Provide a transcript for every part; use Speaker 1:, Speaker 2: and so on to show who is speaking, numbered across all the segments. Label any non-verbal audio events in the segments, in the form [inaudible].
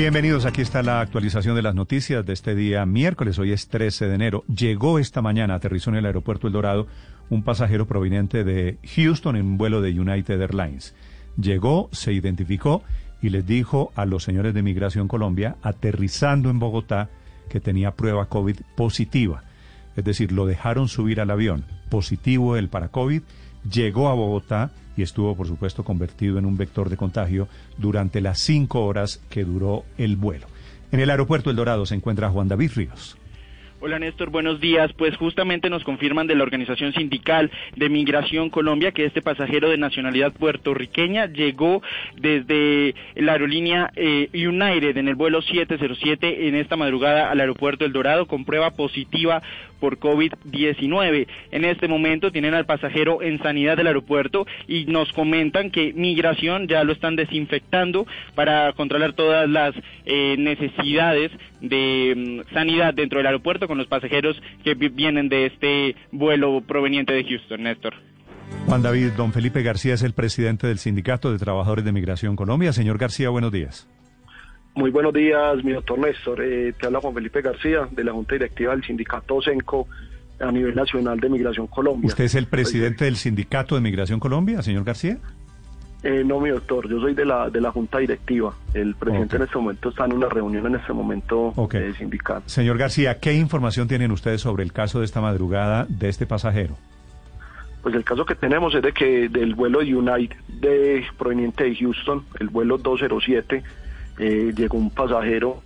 Speaker 1: Bienvenidos, aquí está la actualización de las noticias de este día miércoles, hoy es 13 de enero. Llegó esta mañana, aterrizó en el aeropuerto El Dorado, un pasajero proveniente de Houston en un vuelo de United Airlines. Llegó, se identificó y les dijo a los señores de Migración Colombia, aterrizando en Bogotá, que tenía prueba COVID positiva. Es decir, lo dejaron subir al avión, positivo el para COVID, llegó a Bogotá y estuvo, por supuesto, convertido en un vector de contagio durante las cinco horas que duró el vuelo. En el aeropuerto El Dorado se encuentra Juan David Ríos.
Speaker 2: Hola Néstor, buenos días. Pues justamente nos confirman de la Organización Sindical de Migración Colombia que este pasajero de nacionalidad puertorriqueña llegó desde la aerolínea eh, United en el vuelo 707 en esta madrugada al aeropuerto El Dorado con prueba positiva por COVID-19. En este momento tienen al pasajero en sanidad del aeropuerto y nos comentan que migración ya lo están desinfectando para controlar todas las eh, necesidades de mm, sanidad dentro del aeropuerto con los pasajeros que vienen de este vuelo proveniente de Houston, Néstor.
Speaker 1: Juan David, don Felipe García es el presidente del Sindicato de Trabajadores de Migración Colombia. Señor García, buenos días.
Speaker 3: Muy buenos días, mi doctor Néstor. Eh, te habla Juan Felipe García, de la Junta Directiva del Sindicato CENCO a nivel nacional de Migración Colombia.
Speaker 1: ¿Usted es el presidente del Sindicato de Migración Colombia, señor García?
Speaker 3: Eh, no, mi doctor, yo soy de la de la Junta Directiva. El presidente en este momento está en una reunión en este momento okay. sindical.
Speaker 1: Señor García, ¿qué información tienen ustedes sobre el caso de esta madrugada de este pasajero?
Speaker 3: Pues el caso que tenemos es de que del vuelo de United de, proveniente de Houston, el vuelo 207, eh, llegó un pasajero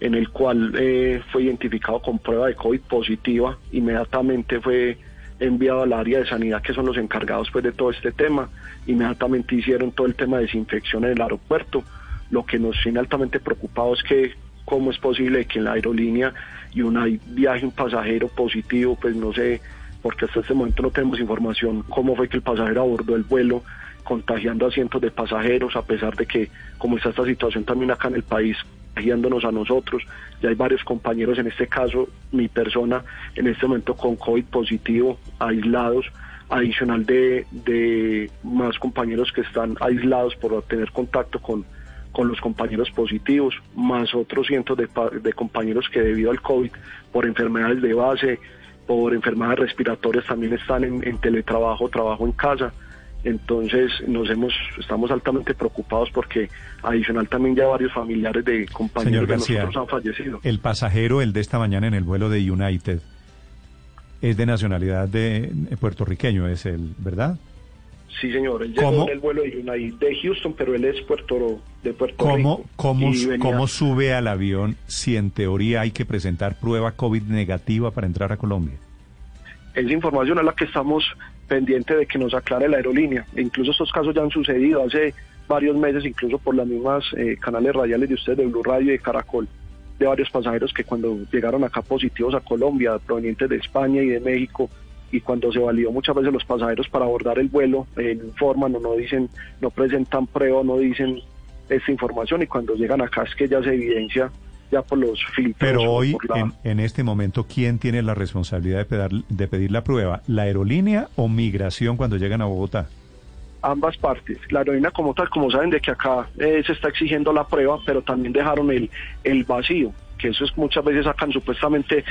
Speaker 3: en el cual eh, fue identificado con prueba de COVID positiva, inmediatamente fue enviado al área de sanidad que son los encargados pues de todo este tema, inmediatamente hicieron todo el tema de desinfección en el aeropuerto, lo que nos tiene altamente preocupados es que cómo es posible que en la aerolínea y una viaje un pasajero positivo, pues no sé, porque hasta este momento no tenemos información. Cómo fue que el pasajero abordó el vuelo, contagiando a cientos de pasajeros, a pesar de que, como está esta situación también acá en el país, contagiándonos a nosotros. Ya hay varios compañeros, en este caso mi persona, en este momento con COVID positivo, aislados, adicional de, de más compañeros que están aislados por tener contacto con, con los compañeros positivos, más otros cientos de, de compañeros que debido al COVID, por enfermedades de base, por enfermedades respiratorias también están en, en teletrabajo, trabajo en casa entonces nos hemos estamos altamente preocupados porque adicional también ya varios familiares de compañeros de nosotros han fallecido.
Speaker 1: El pasajero, el de esta mañana en el vuelo de United, es de nacionalidad de puertorriqueño, es el, ¿verdad?
Speaker 3: Sí, señor, él llegó en el vuelo de United de Houston, pero él es puerto, de Puerto
Speaker 1: ¿Cómo,
Speaker 3: Rico.
Speaker 1: ¿cómo, ¿Cómo sube al avión si en teoría hay que presentar prueba COVID negativa para entrar a Colombia?
Speaker 3: Esa información es la que estamos pendiente de que nos aclare la aerolínea. Incluso estos casos ya han sucedido hace varios meses, incluso por las mismas eh, canales radiales de ustedes, de Blue Radio y de Caracol, de varios pasajeros que cuando llegaron acá positivos a Colombia, provenientes de España y de México, y cuando se validó muchas veces los pasajeros para abordar el vuelo, eh, informan o no dicen, no presentan prueba, no dicen esta información, y cuando llegan acá es que ya se evidencia ya por los filtros.
Speaker 1: Pero hoy, en, en, este momento, ¿quién tiene la responsabilidad de pedir, de pedir la prueba? ¿La aerolínea o migración cuando llegan a Bogotá?
Speaker 3: Ambas partes. La aerolínea como tal, como saben de que acá eh, se está exigiendo la prueba, pero también dejaron el, el vacío, que eso es muchas veces sacan supuestamente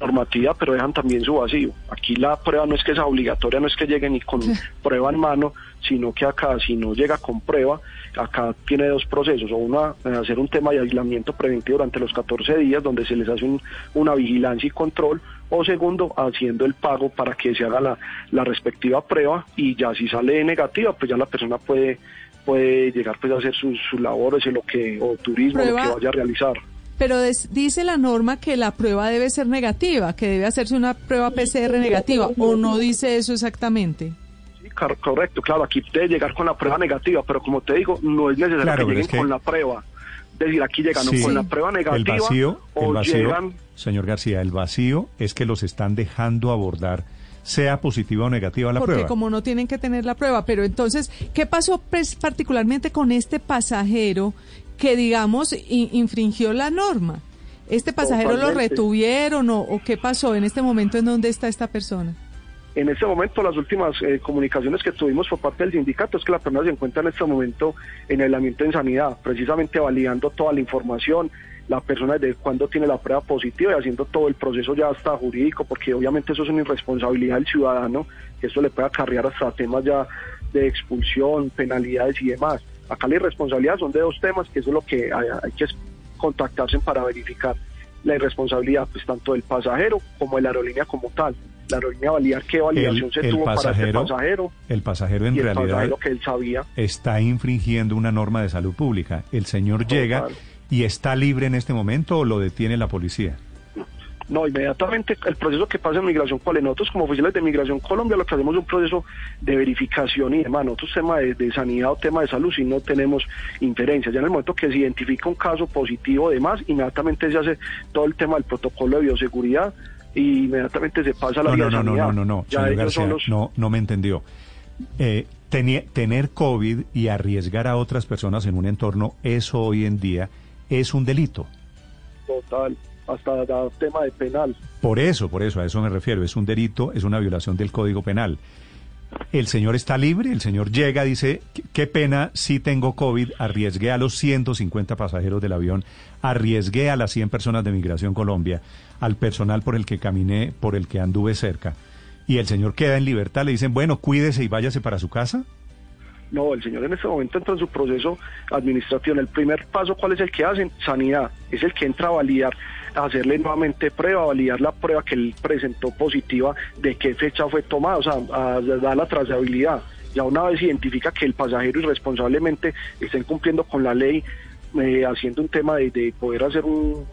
Speaker 3: normativa, pero dejan también su vacío. Aquí la prueba no es que sea obligatoria, no es que llegue ni con [laughs] prueba en mano, sino que acá si no llega con prueba, acá tiene dos procesos, o uno hacer un tema de aislamiento preventivo durante los 14 días, donde se les hace una vigilancia y control, o segundo, haciendo el pago para que se haga la, la respectiva prueba y ya si sale negativa, pues ya la persona puede puede llegar pues a hacer sus, sus labores lo que o turismo lo que vaya a realizar
Speaker 4: pero dice la norma que la prueba debe ser negativa, que debe hacerse una prueba PCR negativa, o no dice eso exactamente.
Speaker 3: Correcto, claro, aquí debe llegar con la prueba negativa, pero como te digo, no es necesario que lleguen con la prueba. Es decir, aquí llegan con la prueba negativa
Speaker 1: el vacío,
Speaker 3: o
Speaker 1: el vacío,
Speaker 3: llegan...
Speaker 1: Señor García, el vacío es que los están dejando abordar sea positiva o negativa la
Speaker 4: Porque
Speaker 1: prueba.
Speaker 4: Porque como no tienen que tener la prueba, pero entonces, ¿qué pasó pues, particularmente con este pasajero que, digamos, infringió la norma. ¿Este pasajero lo retuvieron o, qué pasó en este momento en dónde está esta persona?
Speaker 3: En este momento, las últimas eh, comunicaciones que tuvimos por parte del sindicato es que la persona se encuentra en este momento en aislamiento en sanidad, precisamente validando toda la información, la persona de cuándo tiene la prueba positiva y haciendo todo el proceso ya hasta jurídico, porque obviamente eso es una irresponsabilidad del ciudadano, que eso le puede acarrear hasta temas ya de expulsión, penalidades y demás. Acá la irresponsabilidad son de dos temas, que eso es lo que hay que contactarse para verificar la irresponsabilidad, pues tanto del pasajero como de la aerolínea como tal. La aerolínea validar qué validación se tuvo para este pasajero.
Speaker 1: El pasajero en realidad
Speaker 3: que él sabía.
Speaker 1: está infringiendo una norma de salud pública. El señor llega y está libre en este momento o lo detiene la policía.
Speaker 3: No, inmediatamente el proceso que pasa en Migración ¿cuál? Nosotros como oficiales de Migración Colombia lo que hacemos es un proceso de verificación y demás. Nosotros tema de, sanidad o tema de salud si no tenemos inferencias. Ya en el momento que se identifica un caso positivo demás, inmediatamente se hace todo el tema del protocolo de bioseguridad y inmediatamente se pasa a la
Speaker 1: no, no,
Speaker 3: no,
Speaker 1: no, no, no, señor García, no, no me entendió. Eh, tener COVID y arriesgar a otras personas en un entorno, eso hoy en día es un delito.
Speaker 3: Total hasta el tema de penal.
Speaker 1: Por eso, por eso, a eso me refiero. Es un delito, es una violación del Código Penal. El señor está libre, el señor llega, dice, qué pena, si tengo COVID, arriesgué a los 150 pasajeros del avión, arriesgué a las 100 personas de Migración Colombia, al personal por el que caminé, por el que anduve cerca, y el señor queda en libertad, le dicen, bueno, cuídese y váyase para su casa.
Speaker 3: No, el señor en este momento entra en su proceso administrativo. El primer paso, ¿cuál es el que hacen? Sanidad. Es el que entra a validar hacerle nuevamente prueba, validar la prueba que él presentó positiva, de qué fecha fue tomada, o sea, a, dar la trazabilidad. Ya una vez identifica que el pasajero irresponsablemente está cumpliendo con la ley, eh, haciendo un tema de, poder hacer un,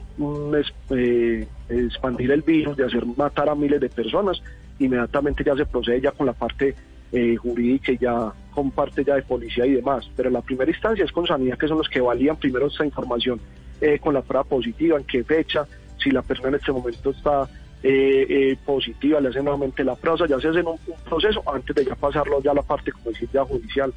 Speaker 3: eh, expandir el virus, de hacer matar a miles de personas, inmediatamente ya se procede ya con la parte eh, jurídica y ya con parte ya de policía y demás. Pero la primera instancia es con sanidad, que son los que valían primero esta información eh, con la prueba positiva, en qué fecha, si la persona en este momento está eh, eh, positiva, le hacen nuevamente la prueba, ya se hace un, proceso antes de ya pasarlo ya a la parte, como decir, ya judicial.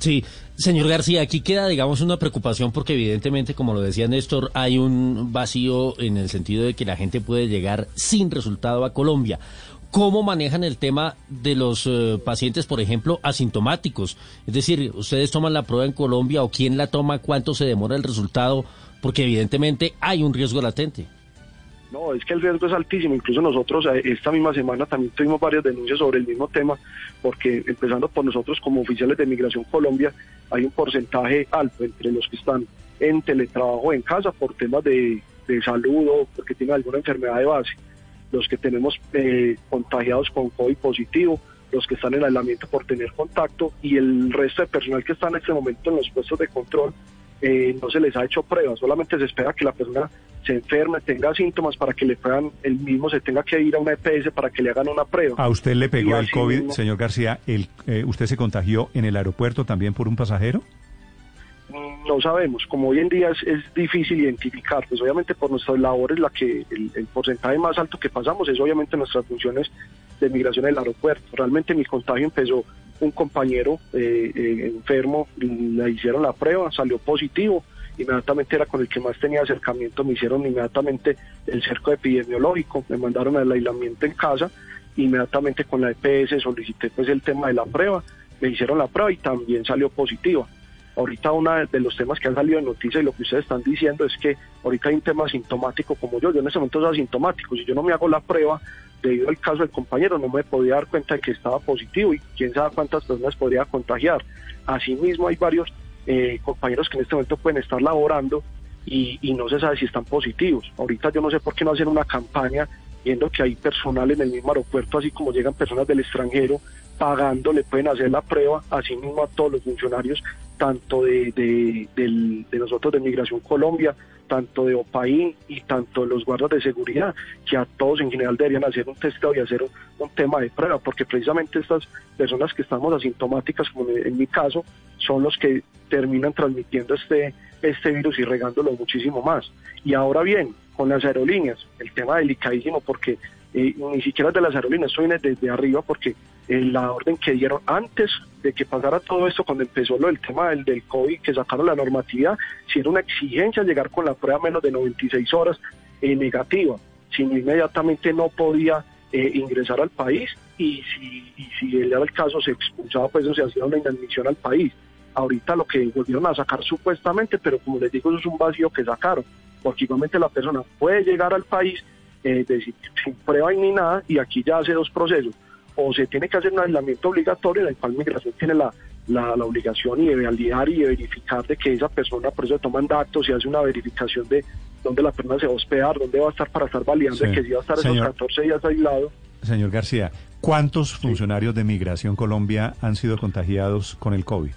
Speaker 5: Sí, señor García, aquí queda, digamos, una preocupación porque evidentemente, como lo decía Néstor, hay un vacío en el sentido de que la gente puede llegar sin resultado a Colombia. ¿Cómo manejan el tema de los pacientes, por ejemplo, asintomáticos? Es decir, ustedes toman la prueba en Colombia o quién la toma, cuánto se demora el resultado porque evidentemente hay un riesgo latente.
Speaker 3: No, es que el riesgo es altísimo. Incluso nosotros eh, esta misma semana también tuvimos varias denuncias sobre el mismo tema, porque empezando por nosotros como oficiales de Migración Colombia, hay un porcentaje alto entre los que están en teletrabajo en casa por temas de, salud o porque tienen alguna enfermedad de base, los que tenemos eh, contagiados con COVID positivo, los que están en aislamiento por tener contacto y el resto de personal que está en este momento en los puestos de control eh, no se les ha hecho pruebas, solamente se espera que la persona se enferme, tenga síntomas para que le puedan, el mismo se tenga que ir a una EPS para que le hagan una prueba.
Speaker 1: ¿A usted le pegó el COVID, señor García? El, eh, ¿Usted se contagió en el aeropuerto también por un pasajero?
Speaker 3: No sabemos, como hoy en día es, difícil identificar, pues obviamente por nuestras labores la que el, porcentaje más alto que pasamos es obviamente nuestras funciones de migración en el aeropuerto. Realmente mi contagio empezó un compañero eh, eh, enfermo, le hicieron la prueba, salió positivo, inmediatamente era con el que más tenía acercamiento, me hicieron inmediatamente el cerco epidemiológico, me mandaron al aislamiento en casa, inmediatamente con la EPS solicité pues el tema de la prueba, me hicieron la prueba y también salió positiva. Ahorita uno de los temas que han salido en noticias y lo que ustedes están diciendo es que ahorita hay un tema asintomático como yo, yo en ese momento soy asintomático, si yo no me hago la prueba, debido al caso del compañero, no me podía dar cuenta de que estaba positivo y quién sabe cuántas personas podría contagiar. Asimismo, hay varios eh, compañeros que en este momento pueden estar laborando y, no se sabe si están positivos. Ahorita yo no sé por qué no hacen una campaña viendo que hay personal en el mismo aeropuerto, así como llegan personas del extranjero pagando, le pueden hacer la prueba, asimismo a todos los funcionarios, tanto de, de, de nosotros de Migración Colombia, tanto de OPAIN y tanto de los guardas de seguridad, que a todos en general deberían hacer un testeo y hacer un, tema de prueba, porque precisamente estas personas que estamos asintomáticas, como en, mi caso, son los que terminan transmitiendo este, este virus y regándolo muchísimo más. Y ahora bien, con las aerolíneas, el tema delicadísimo porque eh, ni siquiera de las aerolíneas, viene desde arriba porque eh, la orden que dieron antes de que pasara todo esto, cuando empezó lo del tema del, del COVID, que sacaron la normatividad, si era una exigencia llegar con la prueba menos de 96 horas eh, negativa, si inmediatamente no podía ingresar al país, y si, y si era el caso se expulsaba, pues se hacía una inadmisión al país. Ahorita lo que volvieron a sacar supuestamente, pero como les digo, eso es un vacío que sacaron, porque igualmente la persona puede llegar al país eh, sin prueba ni nada y aquí ya hace dos procesos. O se tiene que hacer un aislamiento obligatorio en el cual migración tiene la, la, obligación y de validar y de verificar de que esa persona, por eso toman datos y hace una verificación de dónde la persona se va a hospedar, dónde va a estar para estar validando que si va a estar esos 14 días aislado.
Speaker 1: Señor García, ¿cuántos funcionarios de Migración Colombia han sido contagiados con el COVID?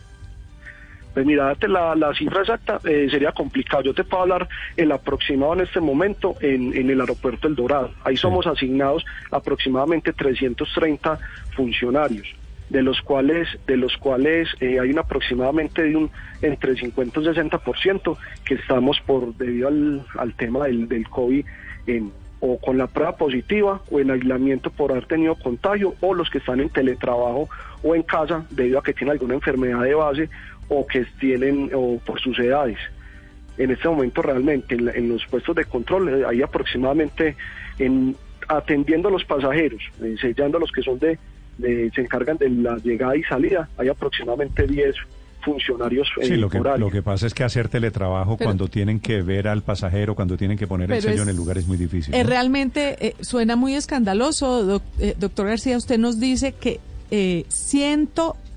Speaker 3: Pues mira, la, la cifra exacta eh, sería complicado. Yo te puedo hablar el aproximado en este momento en, en el aeropuerto El Dorado. Ahí somos asignados aproximadamente 330 funcionarios de los cuales de los cuales eh, hay un aproximadamente de un entre 50 y 60% que estamos por debido al, al tema del, del COVID en, o con la prueba positiva o en aislamiento por haber tenido contagio o los que están en teletrabajo o en casa debido a que tienen alguna enfermedad de base o que tienen o por sus edades. En este momento realmente en, la, en los puestos de control eh, hay aproximadamente en atendiendo a los pasajeros, eh, sellando a los que son de, de, se encargan de la llegada y salida, hay aproximadamente 10 funcionarios.
Speaker 1: Eh, sí, lo que, pasa es que hacer teletrabajo cuando tienen que ver al pasajero, cuando tienen que poner el sello en el lugar es muy difícil.
Speaker 4: Eh, ¿no? Realmente eh, suena muy escandaloso, doctor García. Usted nos dice que 100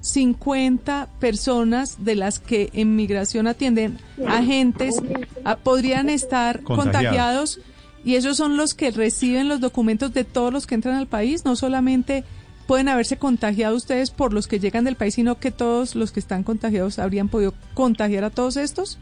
Speaker 4: 50 personas de las que en migración atienden agentes ah, podrían estar contagiados. y esos son los que reciben los documentos de todos los que entran al país, no solamente pueden haberse contagiado ustedes por los que llegan del país, sino que todos los que están contagiados habrían podido contagiar a todos estos.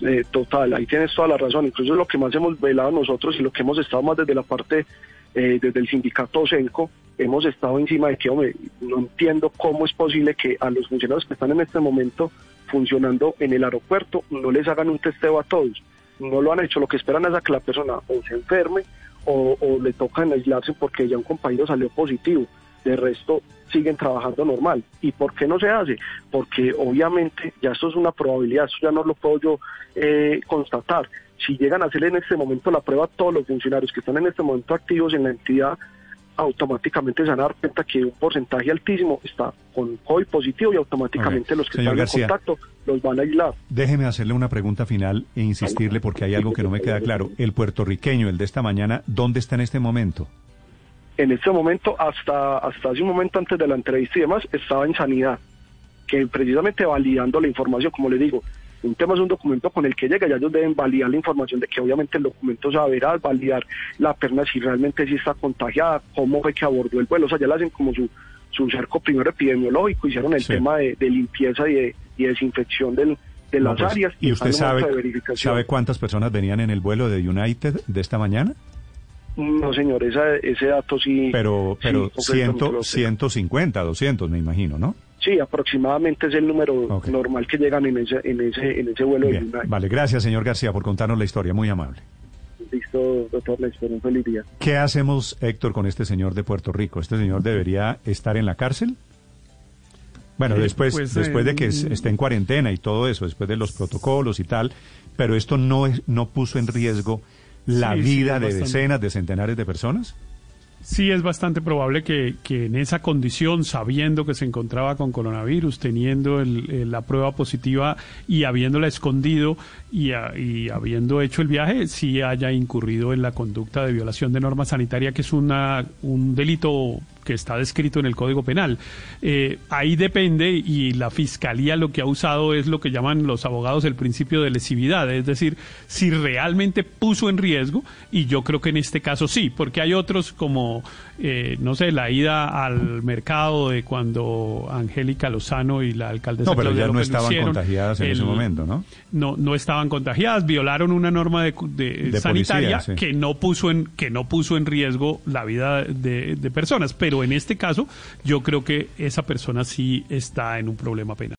Speaker 3: Eh, total, ahí tienes toda la razón. Incluso lo que más hemos velado nosotros y lo que hemos estado más desde la parte, eh, desde el sindicato CENCO, hemos estado encima de que, hombre, no entiendo cómo es posible que a los funcionarios que están en este momento funcionando en el aeropuerto no les hagan un testeo a todos. No lo han hecho, lo que esperan es a que la persona o se enferme o, le tocan aislarse porque ya un compañero salió positivo. De resto, siguen trabajando normal. ¿Y por qué no se hace? Porque obviamente ya esto es una probabilidad, eso ya no lo puedo yo eh, constatar. Si llegan a hacer en este momento la prueba todos los funcionarios que están en este momento activos en la entidad, automáticamente se van a dar cuenta que un porcentaje altísimo está con COVID positivo y automáticamente los que están en contacto los van a aislar.
Speaker 1: Déjeme hacerle una pregunta final e insistirle porque hay algo que no me queda claro. El puertorriqueño, el de esta mañana, ¿dónde está en este momento?
Speaker 3: En este momento, hasta, hasta hace un momento antes de la entrevista y demás, estaba en sanidad, que precisamente validando la información, como le digo, un tema es un documento con el que llega, ya ellos deben validar la información de que obviamente el documento sea veraz, validar la perna si realmente sí está contagiada, cómo fue que abordó el vuelo, o sea, ya le hacen como su, su cerco primero epidemiológico, hicieron el tema de, limpieza y, de, desinfección del, de las
Speaker 1: pues,
Speaker 3: áreas.
Speaker 1: ¿Y usted sabe, sabe cuántas personas venían en el vuelo de United de esta mañana?
Speaker 3: No, señor, ese dato sí.
Speaker 1: Pero, pero ciento, 150, 200, me imagino, ¿no?
Speaker 3: Sí, aproximadamente es el número normal que llegan en ese, en ese, en ese vuelo de
Speaker 1: Vale, gracias, señor García, por contarnos la historia. Muy amable.
Speaker 3: Listo, doctor, les espero un feliz día.
Speaker 1: ¿Qué hacemos, Héctor, con este señor de Puerto Rico? ¿Este señor debería estar en la cárcel? Bueno, después, pues, después de que eh, esté en cuarentena y todo eso, después de los protocolos y tal, pero esto no, es, no puso en riesgo la vida de decenas, de centenares de personas.
Speaker 6: Sí, es bastante probable que, que, en esa condición, sabiendo que se encontraba con coronavirus, teniendo la prueba positiva y habiéndola escondido y, y, habiendo hecho el viaje, sí haya incurrido en la conducta de violación de norma sanitaria, que es una, un delito que está descrito en el Código Penal. Eh, ahí depende y la Fiscalía lo que ha usado es lo que llaman los abogados el principio de lesividad, es decir, si realmente puso en riesgo, y yo creo que en este caso sí, porque hay otros como, eh, no sé, la ida al mercado de cuando Angélica Lozano y la alcaldesa...
Speaker 1: No, pero ya no estaban contagiadas en ese momento, ¿no?
Speaker 6: No, no estaban contagiadas, violaron una norma de, sanitaria que no puso en que no puso en riesgo la vida de, de personas, pero en este caso yo creo que esa persona sí está en un problema penal.